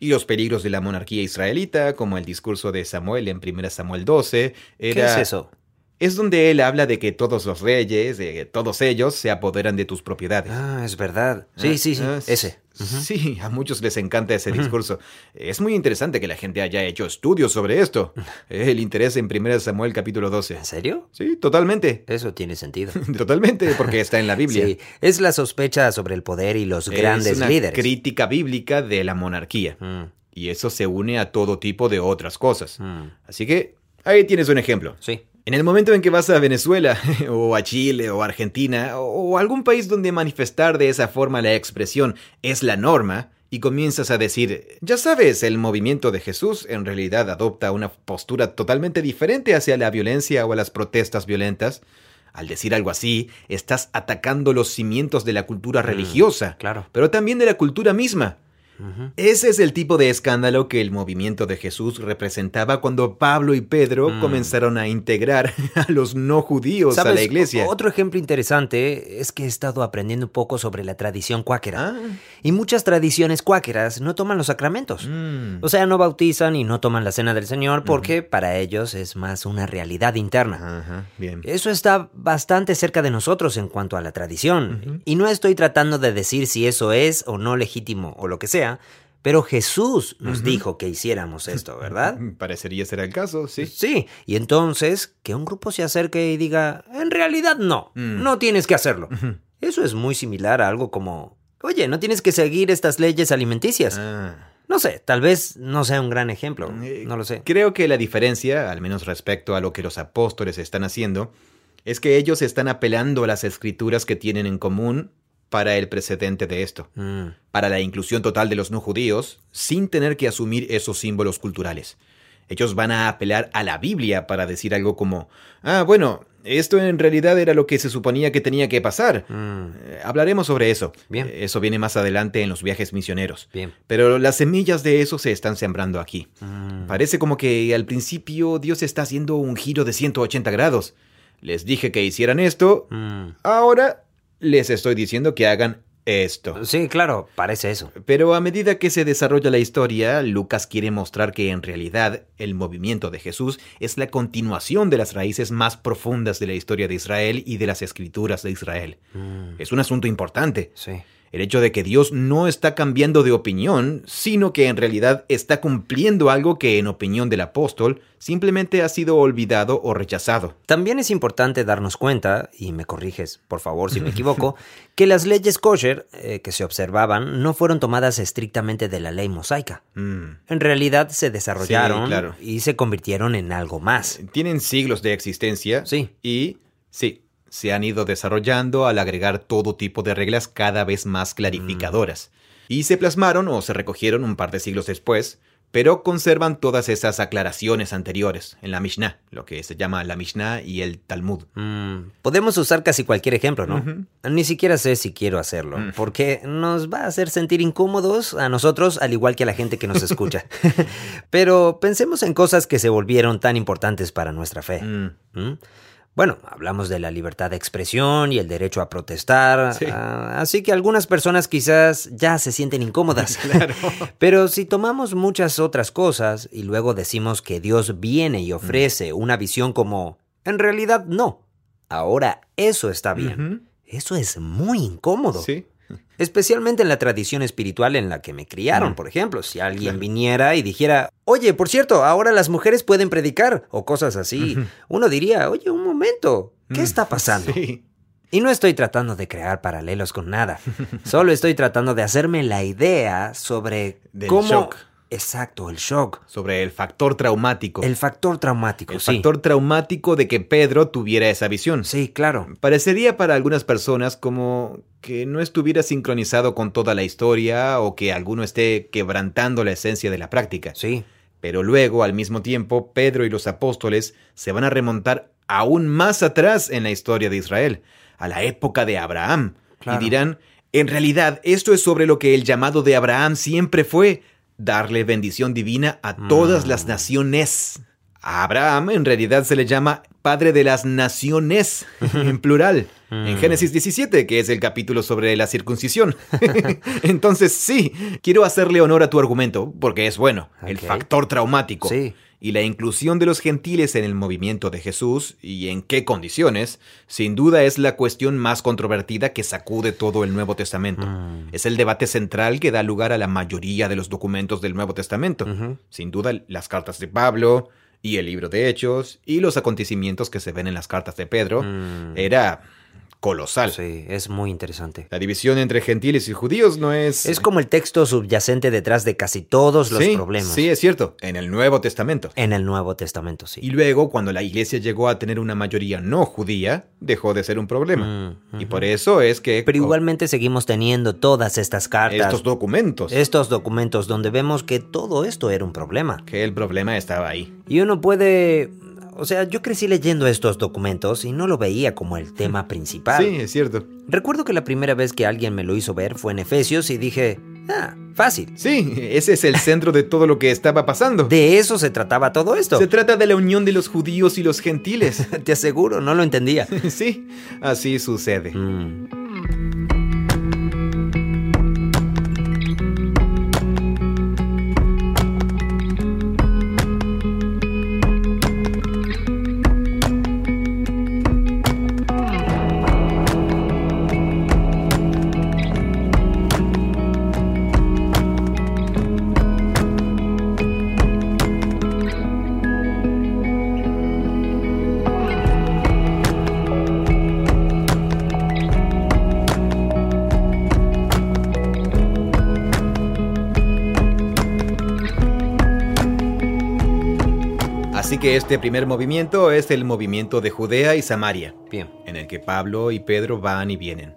y los peligros de la monarquía israelita, como el discurso de Samuel en 1 Samuel 12. Era... ¿Qué es eso? Es donde él habla de que todos los reyes, de todos ellos, se apoderan de tus propiedades. Ah, es verdad. Sí, sí, sí, ah, ese. Sí, a muchos les encanta ese discurso. Es muy interesante que la gente haya hecho estudios sobre esto. El interés en 1 Samuel capítulo 12. ¿En serio? Sí, totalmente. Eso tiene sentido. totalmente, porque está en la Biblia. Sí, es la sospecha sobre el poder y los grandes es una líderes. crítica bíblica de la monarquía. Mm. Y eso se une a todo tipo de otras cosas. Mm. Así que ahí tienes un ejemplo. Sí. En el momento en que vas a Venezuela, o a Chile, o Argentina, o algún país donde manifestar de esa forma la expresión es la norma, y comienzas a decir, ya sabes, el movimiento de Jesús en realidad adopta una postura totalmente diferente hacia la violencia o a las protestas violentas, al decir algo así, estás atacando los cimientos de la cultura mm, religiosa, claro. pero también de la cultura misma. Ese es el tipo de escándalo que el movimiento de Jesús representaba cuando Pablo y Pedro mm. comenzaron a integrar a los no judíos a la iglesia. Otro ejemplo interesante es que he estado aprendiendo un poco sobre la tradición cuáquera. Ah. Y muchas tradiciones cuáqueras no toman los sacramentos. Mm. O sea, no bautizan y no toman la cena del Señor porque para ellos es más una realidad interna. bien. Eso está bastante cerca de nosotros en cuanto a la tradición. Y no estoy tratando de decir si eso es o no legítimo o lo que sea pero Jesús nos dijo que hiciéramos esto, ¿verdad? Parecería ser el caso, sí. Sí, y entonces que un grupo se acerque y diga, en realidad no, mm. no tienes que hacerlo. Eso es muy similar a algo como, oye, no tienes que seguir estas leyes alimenticias. Ah. No sé, tal vez no sea un gran ejemplo, eh, no lo sé. Creo que la diferencia, al menos respecto a lo que los apóstoles están haciendo, es que ellos están apelando a las escrituras que tienen en común para el precedente de esto, mm. para la inclusión total de los no judíos, sin tener que asumir esos símbolos culturales. Ellos van a apelar a la Biblia para decir algo como, ah, bueno, esto en realidad era lo que se suponía que tenía que pasar. Mm. Eh, hablaremos sobre eso. Bien. Eh, eso viene más adelante en los viajes misioneros. Bien. Pero las semillas de eso se están sembrando aquí. Mm. Parece como que al principio Dios está haciendo un giro de 180 grados. Les dije que hicieran esto. Ahora les estoy diciendo que hagan esto. Sí, claro, parece eso. Pero a medida que se desarrolla la historia, Lucas quiere mostrar que en realidad el movimiento de Jesús es la continuación de las raíces más profundas de la historia de Israel y de las escrituras de Israel. Mm. Es un asunto importante. Sí. El hecho de que Dios no está cambiando de opinión, sino que en realidad está cumpliendo algo que en opinión del apóstol simplemente ha sido olvidado o rechazado. También es importante darnos cuenta, y me corriges por favor si me equivoco, que las leyes kosher eh, que se observaban no fueron tomadas estrictamente de la ley mosaica. Mm. En realidad se desarrollaron y se convirtieron en algo más. Tienen siglos de existencia. Sí. Y sí, se han ido desarrollando al agregar todo tipo de reglas cada vez más clarificadoras. Mm. Y se plasmaron o se recogieron un par de siglos después, pero conservan todas esas aclaraciones anteriores en la Mishnah, lo que se llama la Mishnah y el Talmud. Mm, podemos usar casi cualquier ejemplo, ¿no? Ni siquiera sé si quiero hacerlo, mm. porque nos va a hacer sentir incómodos a nosotros, al igual que a la gente que nos escucha. pero pensemos en cosas que se volvieron tan importantes para nuestra fe. Bueno, hablamos de la libertad de expresión y el derecho a protestar, ah, así que algunas personas quizás ya se sienten incómodas. claro. Pero si tomamos muchas otras cosas y luego decimos que Dios viene y ofrece una visión como, en realidad no, ahora eso está bien. Eso es muy incómodo. Sí. Especialmente en la tradición espiritual en la que me criaron, por ejemplo. Si alguien viniera y dijera, oye, por cierto, ahora las mujeres pueden predicar, o cosas así, uno diría, oye, un momento, ¿qué está pasando? Y no estoy tratando de crear paralelos con nada. Solo estoy tratando de hacerme la idea sobre cómo. Exacto, el shock. Sobre el factor traumático. El factor traumático, el factor traumático de que Pedro tuviera esa visión. Sí, claro. Parecería para algunas personas como que no estuviera sincronizado con toda la historia o que alguno esté quebrantando la esencia de la práctica. Sí. Pero luego, al mismo tiempo, Pedro y los apóstoles se van a remontar aún más atrás en la historia de Israel, a la época de Abraham, y dirán, en realidad, esto es sobre lo que el llamado de Abraham siempre fue, darle bendición divina a todas las mm. naciones. A Abraham en realidad se le llama Padre de las Naciones, en plural, en mm. Génesis 17, que es el capítulo sobre la circuncisión. Entonces sí, quiero hacerle honor a tu argumento, porque es bueno, el factor traumático. Sí y la inclusión de los gentiles en el movimiento de Jesús y en qué condiciones, sin duda es la cuestión más controvertida que sacude todo el Nuevo Testamento. Mm. Es el debate central que da lugar a la mayoría de los documentos del Nuevo Testamento. Sin duda las cartas de Pablo y el libro de Hechos y los acontecimientos que se ven en las cartas de Pedro mm. era colosal. Sí, es muy interesante. La división entre gentiles y judíos no es... Es como el texto subyacente detrás de casi todos los problemas. Sí, es cierto, en el Nuevo Testamento. En el Nuevo Testamento, sí. Y luego, cuando la iglesia llegó a tener una mayoría no judía, dejó de ser un problema. Mm, y por eso es que... Pero igualmente seguimos teniendo todas estas cartas. Estos documentos. Estos documentos donde vemos que todo esto era un problema. Que el problema estaba ahí. Y uno puede o sea, yo crecí leyendo estos documentos y no lo veía como el tema principal. Sí, es cierto. Recuerdo que la primera vez que alguien me lo hizo ver fue en Efesios y dije, ah, fácil. Sí, ese es el centro de todo lo que estaba pasando. De eso se trataba todo esto. Se trata de la unión de los judíos y los gentiles. Te aseguro, no lo entendía. sí, así sucede. Mm. Este primer movimiento es el movimiento de Judea y Samaria, Bien. en el que Pablo y Pedro van y vienen.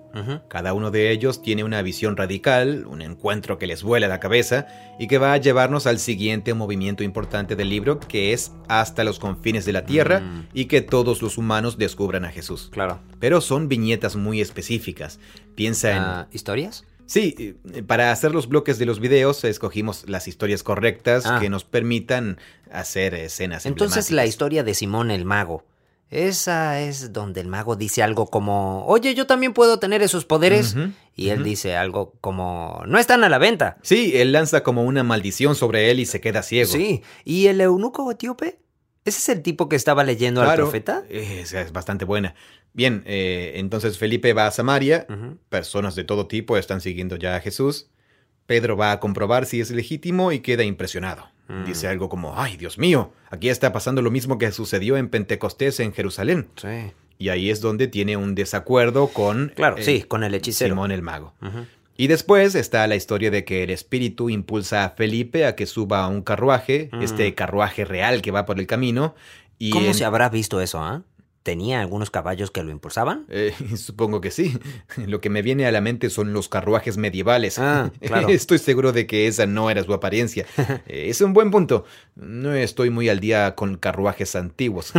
Cada uno de ellos tiene una visión radical, un encuentro que les vuela la cabeza y que va a llevarnos al siguiente movimiento importante del libro, que es hasta los confines de la tierra mm. y que todos los humanos descubran a Jesús. Claro. Pero son viñetas muy específicas. Piensa en... Ah, ¿Historias? Sí, para hacer los bloques de los videos escogimos las historias correctas ah. que nos permitan hacer escenas. Entonces la historia de Simón el mago. Esa es donde el mago dice algo como, oye, yo también puedo tener esos poderes. y él dice algo como, no están a la venta. Sí, él lanza como una maldición sobre él y se queda ciego. Sí, ¿y el eunuco etíope? ¿Ese es el tipo que estaba leyendo al profeta? Es, es bastante buena. Bien, eh, entonces Felipe va a Samaria, personas de todo tipo están siguiendo ya a Jesús. Pedro va a comprobar si es legítimo y queda impresionado. Mm. Dice algo como, ay, Dios mío, aquí está pasando lo mismo que sucedió en Pentecostés en Jerusalén. Sí. Y ahí es donde tiene un desacuerdo con... Claro, eh, sí, con el hechicero. Simón el mago. Y después está la historia de que el espíritu impulsa a Felipe a que suba a un carruaje, mm. este carruaje real que va por el camino. Y ¿Cómo se habrá visto eso, ah? ¿Tenía algunos caballos que lo impulsaban? Eh, supongo que sí. Lo que me viene a la mente son los carruajes medievales. Ah, claro. Estoy seguro de que esa no era su apariencia. Eh, es un buen punto. No estoy muy al día con carruajes antiguos.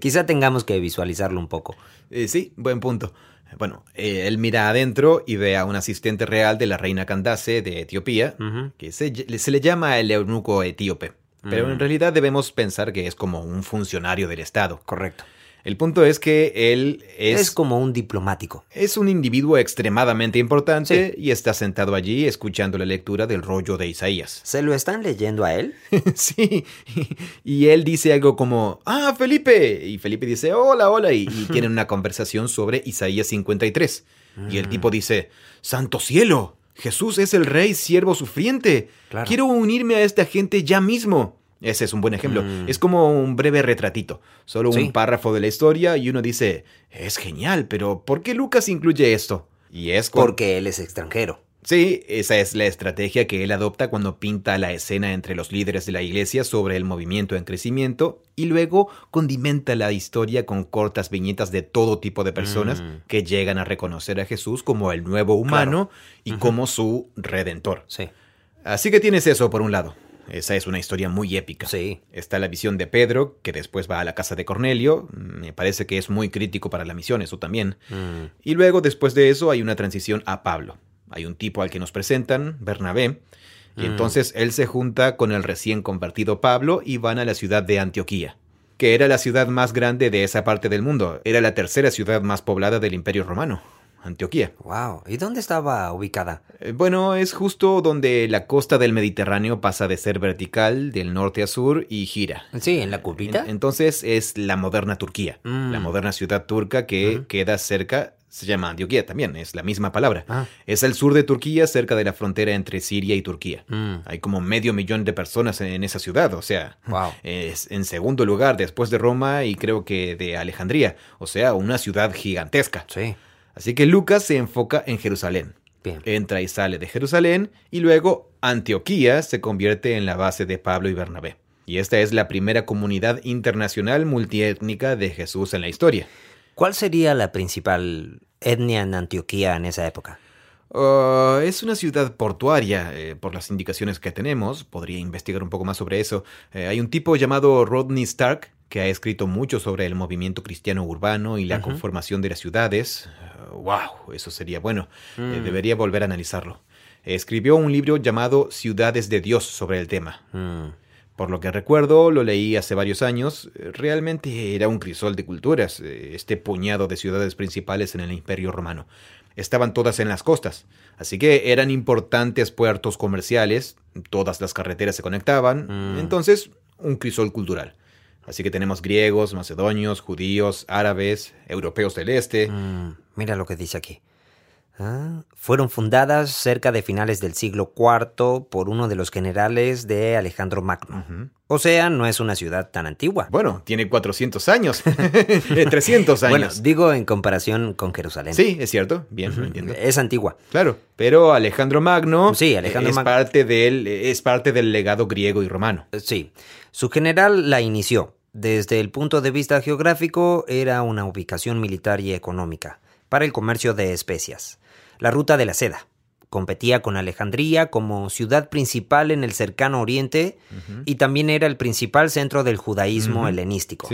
Quizá tengamos que visualizarlo un poco. Eh, sí, buen punto. Bueno, él mira adentro y ve a un asistente real de la reina Candace de Etiopía, que se, se le llama el eunuco etíope. Pero en mm. realidad debemos pensar que es como un funcionario del Estado. Correcto. El punto es que él es... Es como un diplomático. Es un individuo extremadamente importante y está sentado allí escuchando la lectura del rollo de Isaías. ¿Se lo están leyendo a él? sí. Y él dice algo como, ah, Felipe. Y Felipe dice, hola, hola. Y, tienen una conversación sobre Isaías 53. Y el tipo mm. dice, Santo cielo. Jesús es el rey siervo sufriente. Quiero unirme a esta gente ya mismo. Ese es un buen ejemplo. Mm. Es como un breve retratito, solo un párrafo de la historia y uno dice, es genial, pero ¿por qué Lucas incluye esto? Y es porque él es extranjero. Sí, esa es la estrategia que él adopta cuando pinta la escena entre los líderes de la iglesia sobre el movimiento en crecimiento y luego condimenta la historia con cortas viñetas de todo tipo de personas mm. que llegan a reconocer a Jesús como el nuevo humano y como su redentor. Sí. Así que tienes eso por un lado. Esa es una historia muy épica. Sí. Está la visión de Pedro, que después va a la casa de Cornelio. Me parece que es muy crítico para la misión, eso también. Mm. Y luego, después de eso, hay una transición a Pablo hay un tipo al que nos presentan, Bernabé, y mm. entonces él se junta con el recién convertido Pablo y van a la ciudad de Antioquía, que era la ciudad más grande de esa parte del mundo, era la tercera ciudad más poblada del Imperio Romano. Antioquía. Wow. ¿Y dónde estaba ubicada? Eh, bueno, es justo donde la costa del Mediterráneo pasa de ser vertical del norte a sur y gira. Sí, en la curvita. entonces es la moderna Turquía, la mm. moderna ciudad turca que queda cerca se llama Antioquía también, es la misma palabra. Ah. Es al sur de Turquía, cerca de la frontera entre Siria y Turquía. Mm. Hay como medio millón de personas en esa ciudad, o sea, es en segundo lugar después de Roma y creo que de Alejandría, o sea, una ciudad gigantesca. Sí. Así que Lucas se enfoca en Jerusalén. Entra y sale de Jerusalén y luego Antioquía se convierte en la base de Pablo y Bernabé. Y esta es la primera comunidad internacional multiétnica de Jesús en la historia. ¿Cuál sería la principal etnia en Antioquía en esa época? Uh, es una ciudad portuaria, eh, por las indicaciones que tenemos. Podría investigar un poco más sobre eso. Eh, hay un tipo llamado Rodney Stark que ha escrito mucho sobre el movimiento cristiano urbano y la conformación de las ciudades. ¡Wow! Uh, eso sería bueno. Eh, mm. debería volver a analizarlo. Escribió un libro llamado Ciudades de Dios sobre el tema. Mm. Por lo que recuerdo, lo leí hace varios años, realmente era un crisol de culturas, eh, este puñado de ciudades principales en el Imperio Romano. Estaban todas en las costas, así que eran importantes puertos comerciales, todas las carreteras se conectaban, mm. entonces un crisol cultural. Así que tenemos griegos, macedonios, judíos, árabes, europeos del este. Mm, mira lo que dice aquí. Ah, fueron fundadas cerca de finales del siglo IV por uno de los generales de Alejandro Magno. O sea, no es una ciudad tan antigua. Bueno, tiene 400 años, 300 años. Bueno, digo en comparación con Jerusalén. Sí, es cierto, bien, entiendo. Es antigua. Claro, pero Alejandro Magno sí, Alejandro es, parte del, es parte del legado griego y romano. Sí, su general la inició. Desde el punto de vista geográfico, era una ubicación militar y económica para el comercio de especias la ruta de la seda. Competía con Alejandría como ciudad principal en el cercano oriente y también era el principal centro del judaísmo helenístico.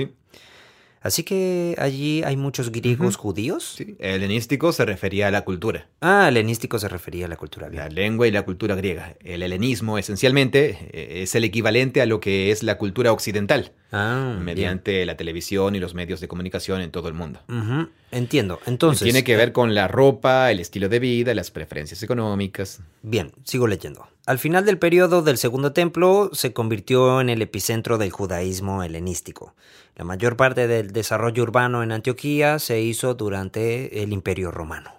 Así que allí hay muchos griegos judíos. Sí, helenístico se refería a la cultura. Ah, helenístico se refería a la cultura. La lengua y la cultura griega. El helenismo, esencialmente, eh, es el equivalente a lo que es la cultura occidental. Ah, mediante la televisión y los medios de comunicación en todo el mundo. Entiendo. Entonces. Tiene que ver eh, con la ropa, el estilo de vida, las preferencias económicas. Bien, sigo leyendo. Al final del periodo del Segundo Templo se convirtió en el epicentro del judaísmo helenístico. La mayor parte del desarrollo urbano en Antioquía se hizo durante el Imperio Romano.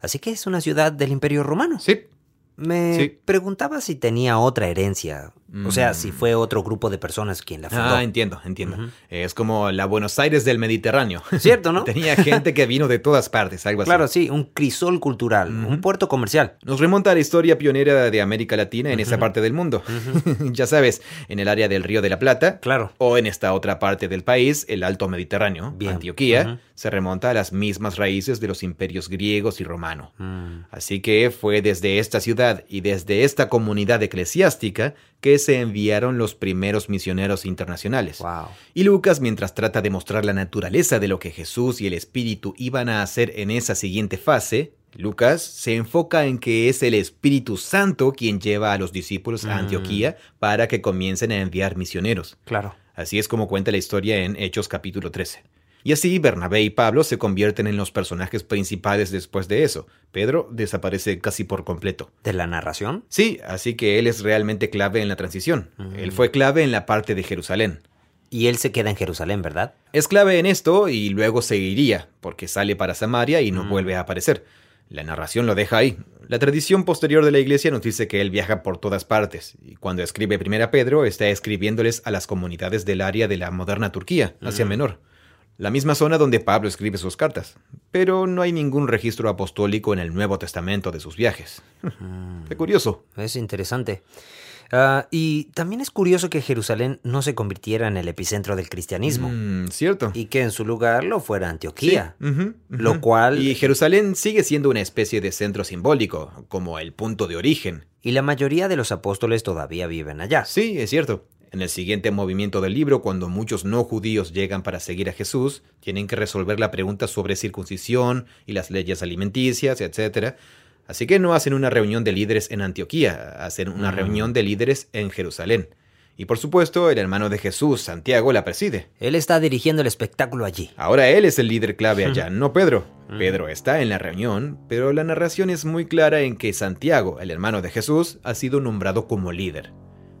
Así que es una ciudad del Imperio Romano. Sí. Me preguntaba si tenía otra herencia, o sea, si mm. fue otro grupo de personas quien la fundó. Ah, entiendo, entiendo. Es como la Buenos Aires del Mediterráneo. Cierto, ¿no? Tenía gente que vino de todas partes, algo así. Claro, sí, un crisol cultural, un puerto comercial. Nos remonta a la historia pionera de América Latina en esa parte del mundo. ya sabes, en el área del Río de la Plata. Claro. O en esta otra parte del país, el Alto Mediterráneo, Antioquía, se remonta a las mismas raíces de los imperios griegos y romano. Mm. Así que fue desde esta ciudad y desde esta comunidad eclesiástica que se enviaron los primeros misioneros internacionales. Y Lucas, mientras trata de mostrar la naturaleza de lo que Jesús y el Espíritu iban a hacer en esa siguiente fase, Lucas se enfoca en que es el Espíritu Santo quien lleva a los discípulos a mm. Antioquía para que comiencen a enviar misioneros. Claro. Así es como cuenta la historia en Hechos capítulo 13. Y así Bernabé y Pablo se convierten en los personajes principales después de eso. Pedro desaparece casi por completo. ¿De la narración? Sí, así que él es realmente clave en la transición. Mm. Él fue clave en la parte de Jerusalén. Y él se queda en Jerusalén, ¿verdad? Es clave en esto y luego seguiría, porque sale para Samaria y no mm. vuelve a aparecer. La narración lo deja ahí. La tradición posterior de la iglesia nos dice que él viaja por todas partes, y cuando escribe Primera Pedro está escribiéndoles a las comunidades del área de la moderna Turquía, Asia mm. Menor la misma zona donde Pablo escribe sus cartas, pero no hay ningún registro apostólico en el Nuevo Testamento de sus viajes. Mm. Qué curioso. Es interesante. Ah, y también es curioso que Jerusalén no se convirtiera en el epicentro del cristianismo. Mm, cierto. Y que en su lugar lo fuera Antioquía. Lo cual... Y Jerusalén sigue siendo una especie de centro simbólico, como el punto de origen. Y la mayoría de los apóstoles todavía viven allá. Sí, es cierto. En el siguiente movimiento del libro, cuando muchos no judíos llegan para seguir a Jesús, tienen que resolver la pregunta sobre circuncisión y las leyes alimenticias, etc. Así que no hacen una reunión de líderes en Antioquía, hacen una mm. reunión de líderes en Jerusalén. Y por supuesto, el hermano de Jesús, Santiago, la preside. Él está dirigiendo el espectáculo allí. Ahora él es el líder clave allá, no Pedro. Mm. Pedro está en la reunión, pero la narración es muy clara en que Santiago, el hermano de Jesús, ha sido nombrado como líder.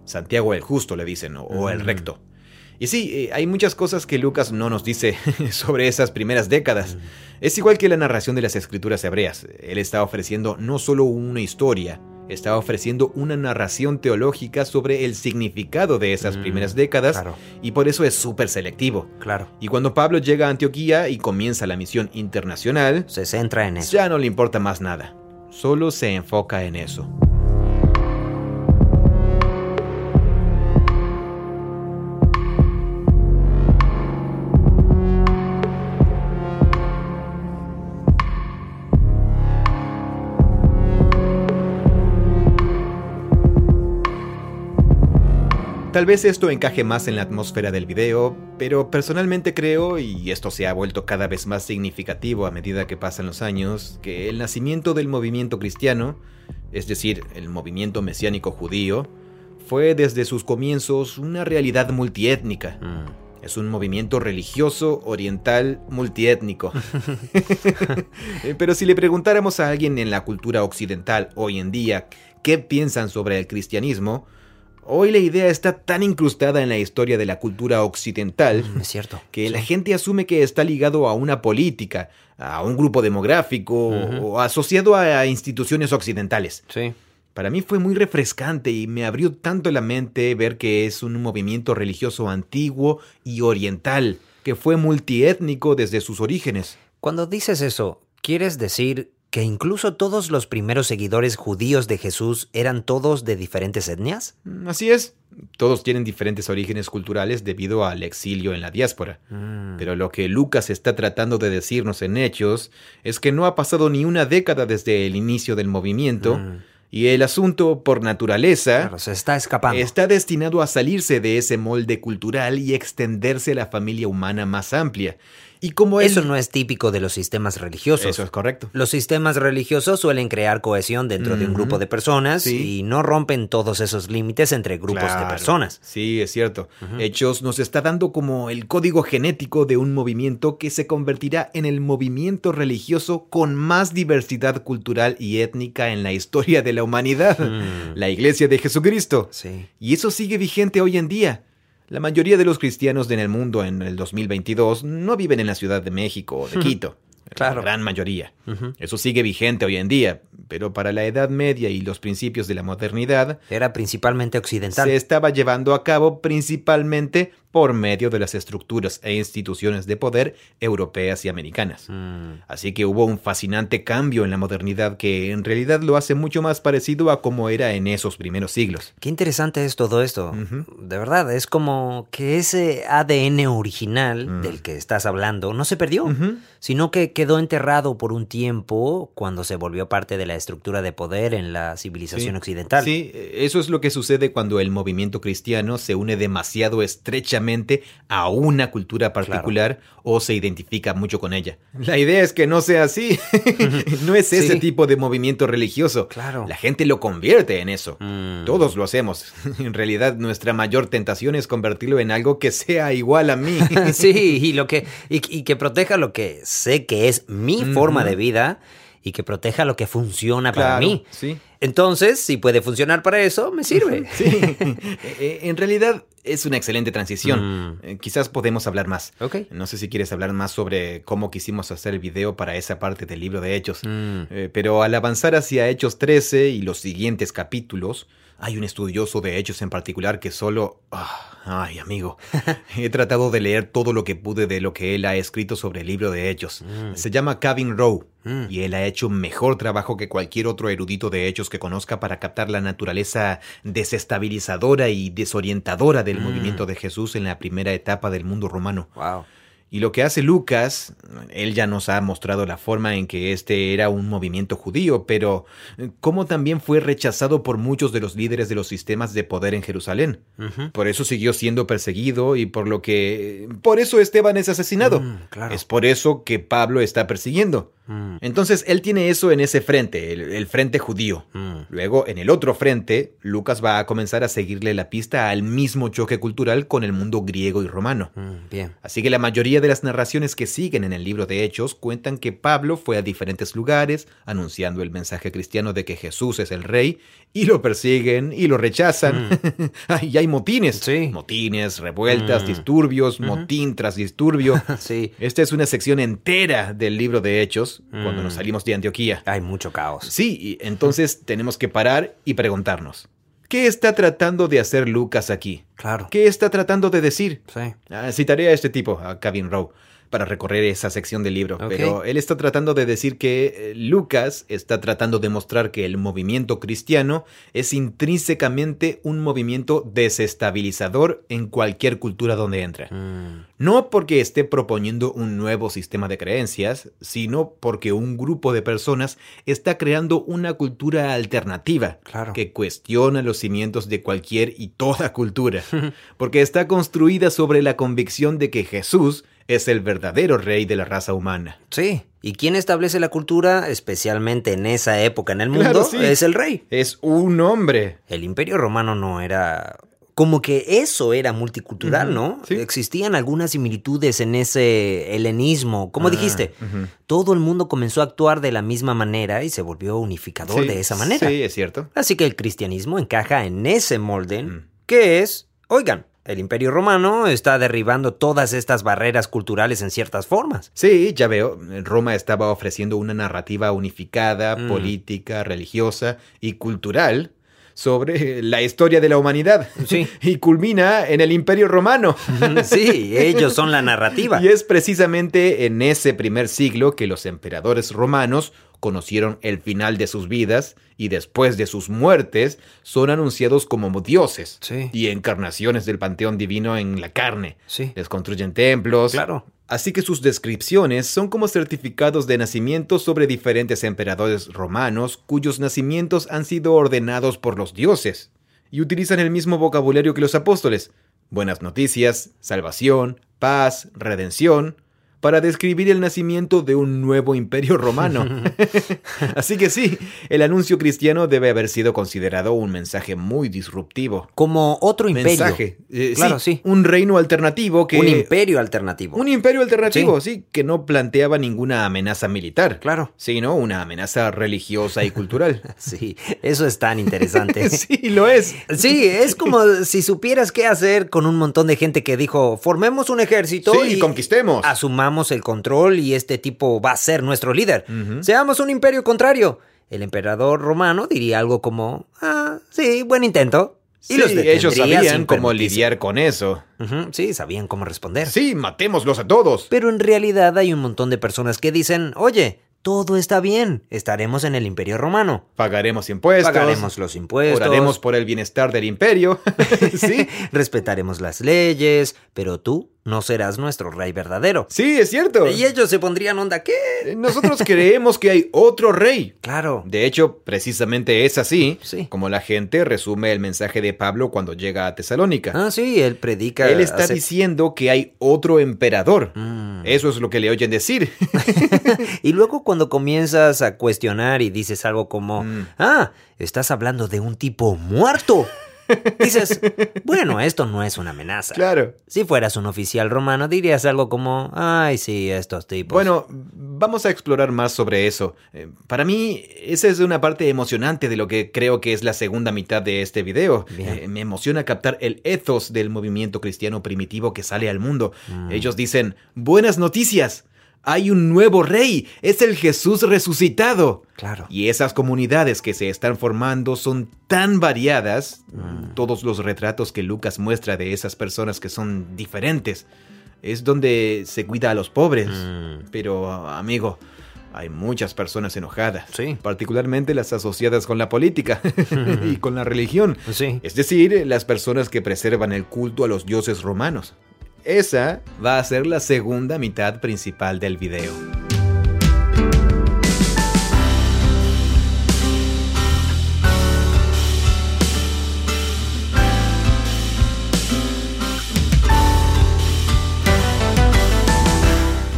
Santiago el justo le dicen, o, el recto. Y sí, eh, hay muchas cosas que Lucas no nos dice sobre esas primeras décadas. Es igual que la narración de las escrituras hebreas. Él está ofreciendo no solo una historia, está ofreciendo una narración teológica sobre el significado de esas mm, primeras décadas y por eso es súper selectivo. Claro. Y cuando Pablo llega a Antioquía y comienza la misión internacional, se centra en eso. Ya no le importa más nada. Solo se enfoca en eso. Tal vez esto encaje más en la atmósfera del video, pero personalmente creo, y esto se ha vuelto cada vez más significativo a medida que pasan los años, que el nacimiento del movimiento cristiano, es decir, el movimiento mesiánico judío, fue desde sus comienzos una realidad multiétnica. Mm. Es un movimiento religioso oriental multiétnico. Pero si le preguntáramos a alguien en la cultura occidental hoy en día qué piensan sobre el cristianismo, Hoy la idea está tan incrustada en la historia de la cultura occidental mm, es cierto. que la gente asume que está ligado a una política, a un grupo demográfico o asociado a instituciones occidentales. Sí. Para mí fue muy refrescante y me abrió tanto la mente ver que es un movimiento religioso antiguo y oriental, que fue multiétnico desde sus orígenes. Cuando dices eso, ¿quieres decir que incluso todos los primeros seguidores judíos de Jesús eran todos de diferentes etnias? Mm, así es. Todos tienen diferentes orígenes culturales debido al exilio en la diáspora. Mm. Pero lo que Lucas está tratando de decirnos en Hechos es que no ha pasado ni una década desde el inicio del movimiento mm. Y el asunto, por naturaleza, se está escapando. Está destinado a salirse de ese molde cultural y extenderse a la familia humana más amplia. Y como Eso no es típico de los sistemas religiosos. Eso es correcto. Los sistemas religiosos suelen crear cohesión dentro de un grupo de personas y no rompen todos esos límites entre grupos de personas. Sí, es cierto. Hechos nos está dando como el código genético de un movimiento que se convertirá en el movimiento religioso con más diversidad cultural y étnica en la historia de la humanidad. Mm. La Iglesia de Jesucristo. Sí. Y eso sigue vigente hoy en día. La mayoría de los cristianos en el mundo en el 2022 no viven en la Ciudad de México o de Quito. Claro. La gran mayoría. Eso sigue vigente hoy en día, pero para la Edad Media y los principios de la modernidad... Era principalmente occidental. Se estaba llevando a cabo principalmente por medio de las estructuras e instituciones de poder europeas y americanas. Mm. Así que hubo un fascinante cambio en la modernidad que en realidad lo hace mucho más parecido a como era en esos primeros siglos. Qué interesante es todo esto. De verdad, es como que ese ADN original mm. del que estás hablando no se perdió, sino que quedó enterrado por un tiempo cuando se volvió parte de la estructura de poder en la civilización occidental. Sí, eso es lo que sucede cuando el movimiento cristiano se une demasiado estrechamente a una cultura particular o se identifica mucho con ella. La idea es que no sea así. no es ese tipo de movimiento religioso. Claro. La gente lo convierte en eso. Mm. Todos lo hacemos. en realidad, nuestra mayor tentación es convertirlo en algo que sea igual a mí. sí, y, lo que, y, que proteja lo que sé que es mi forma de vida y que proteja lo que funciona para mí. Sí. Entonces, si puede funcionar para eso, me sirve. Sí. Eh, eh, en realidad es una excelente transición. Mm. Eh, quizás podemos hablar más. Okay. No sé si quieres hablar más sobre cómo quisimos hacer el video para esa parte del libro de Hechos. Mm. pero al avanzar hacia Hechos 13 y los siguientes capítulos, hay un estudioso de Hechos en particular que solo... Ah, Ay, amigo, he tratado de leer todo lo que pude de lo que él ha escrito sobre el libro de Hechos. Mm. Se llama Kevin Rowe mm. y él ha hecho un mejor trabajo que cualquier otro erudito de Hechos que conozca para captar la naturaleza desestabilizadora y desorientadora del mm. movimiento de Jesús en la primera etapa del mundo romano. Wow. Y lo que hace Lucas, él ya nos ha mostrado la forma en que este era un movimiento judío, pero eh, cómo también fue rechazado por muchos de los líderes de los sistemas de poder en Jerusalén. Por eso siguió siendo perseguido y por lo que... Por eso Esteban es asesinado. Mm, es por eso que Pablo está persiguiendo. Mm. Entonces él tiene eso en ese frente, el, frente judío. Mm. Luego, en el otro frente, Lucas va a comenzar a seguirle la pista al mismo choque cultural con el mundo griego y romano. Mm, bien. Así que la mayoría de las narraciones que siguen en el libro de Hechos cuentan que Pablo fue a diferentes lugares anunciando el mensaje cristiano de que Jesús es el rey y lo persiguen y lo rechazan. y hay motines. Sí. Motines, revueltas, disturbios, motín tras disturbio. sí. Esta es una sección entera del libro de Hechos cuando nos mm. salimos de Antioquía. Hay mucho caos. Sí, y entonces tenemos que parar y preguntarnos. ¿Qué está tratando de hacer Lucas aquí? Claro. ¿Qué está tratando de decir? Sí. Ah, citaré a este tipo, a Kevin Rowe para recorrer esa sección del libro, pero él está tratando de decir que eh, Lucas está tratando de mostrar que el movimiento cristiano es intrínsecamente un movimiento desestabilizador en cualquier cultura donde entra. Mm. No porque esté proponiendo un nuevo sistema de creencias, sino porque un grupo de personas está creando una cultura alternativa que cuestiona los cimientos de cualquier y toda cultura, porque está construida sobre la convicción de que Jesús es el verdadero rey de la raza humana. Sí. ¿Y quién establece la cultura, especialmente en esa época en el mundo? Es el rey. Es un hombre. El imperio romano no era... Como que eso era multicultural, ¿no? Existían algunas similitudes en ese helenismo. Como ah, dijiste, todo el mundo comenzó a actuar de la misma manera y se volvió unificador de esa manera. Sí, es cierto. Así que el cristianismo encaja en ese molde, mm. que es, oigan, el Imperio Romano está derribando todas estas barreras culturales en ciertas formas. Sí, ya veo. Roma estaba ofreciendo una narrativa unificada, mm. política, religiosa y cultural sobre la historia de la humanidad. Sí. Y culmina en el Imperio Romano. Sí, ellos son la narrativa. Y es precisamente en ese primer siglo que los emperadores romanos conocieron el final de sus vidas y después de sus muertes son anunciados como dioses y encarnaciones del panteón divino en la carne. Sí. Les construyen templos. Claro. Así que sus descripciones son como certificados de nacimiento sobre diferentes emperadores romanos cuyos nacimientos han sido ordenados por los dioses, y utilizan el mismo vocabulario que los apóstoles, buenas noticias, salvación, paz, redención, para describir el nacimiento de un nuevo imperio romano. Así que sí, el anuncio cristiano debe haber sido considerado un mensaje muy disruptivo. Como otro imperio. Mensaje. Eh, claro, sí, Un reino alternativo que... Un imperio alternativo. Un imperio alternativo, sí. que no planteaba ninguna amenaza militar. Claro. Sino una amenaza religiosa y cultural. sí, eso es tan interesante. sí, lo es. Sí, es como si supieras qué hacer con un montón de gente que dijo, formemos un ejército y conquistemos. Asumamos el control y este tipo va a ser nuestro líder. Seamos un imperio contrario. El emperador romano diría algo como, ah, sí, buen intento. Y los ellos sabían cómo lidiar con eso. sí, sabían cómo responder. Sí, matémoslos a todos. Pero en realidad hay un montón de personas que dicen, oye, todo está bien, estaremos en el imperio romano. Pagaremos impuestos. Pagaremos los impuestos. Oraremos por el bienestar del imperio. sí. Respetaremos las leyes, pero tú no serás nuestro rey verdadero. Sí, es cierto. Y ellos se pondrían onda, ¿qué? Eh, nosotros creemos que hay otro rey. Claro. De hecho, precisamente es así sí. como la gente resume el mensaje de Pablo cuando llega a Tesalónica. Ah, sí, él predica. Él está diciendo que hay otro emperador. Mm. Eso es lo que le oyen decir. y luego cuando comienzas a cuestionar y dices algo como, mm. ah, estás hablando de un tipo muerto. Dices, bueno, esto no es una amenaza. Claro. Si fueras un oficial romano, dirías algo como, ay, sí, estos tipos. Bueno, vamos a explorar más sobre eso. Eh, para mí, esa es una parte emocionante de lo que creo que es la segunda mitad de este video. Eh, me emociona captar el ethos del movimiento cristiano primitivo que sale al mundo. Mm. Ellos dicen, buenas noticias hay un nuevo rey, es el Jesús resucitado. Claro. Y esas comunidades que se están formando son tan variadas, mm. todos los retratos que Lucas muestra de esas personas que son diferentes. Es donde se cuida a los pobres. Mm. Pero, amigo, hay muchas personas enojadas. Sí. Particularmente las asociadas con la política y con la religión. Sí. Es decir, las personas que preservan el culto a los dioses romanos. Esa va a ser la segunda mitad principal del video.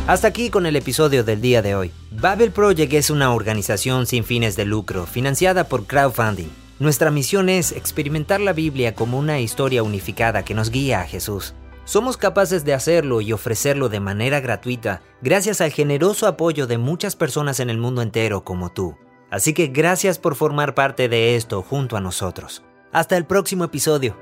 Hasta aquí con el episodio del día de hoy. Babel Project es una organización sin fines de lucro, financiada por crowdfunding. Nuestra misión es experimentar la Biblia como una historia unificada que nos guía a Jesús. Somos capaces de hacerlo y ofrecerlo de manera gratuita gracias al generoso apoyo de muchas personas en el mundo entero como tú. Así que gracias por formar parte de esto junto a nosotros. Hasta el próximo episodio.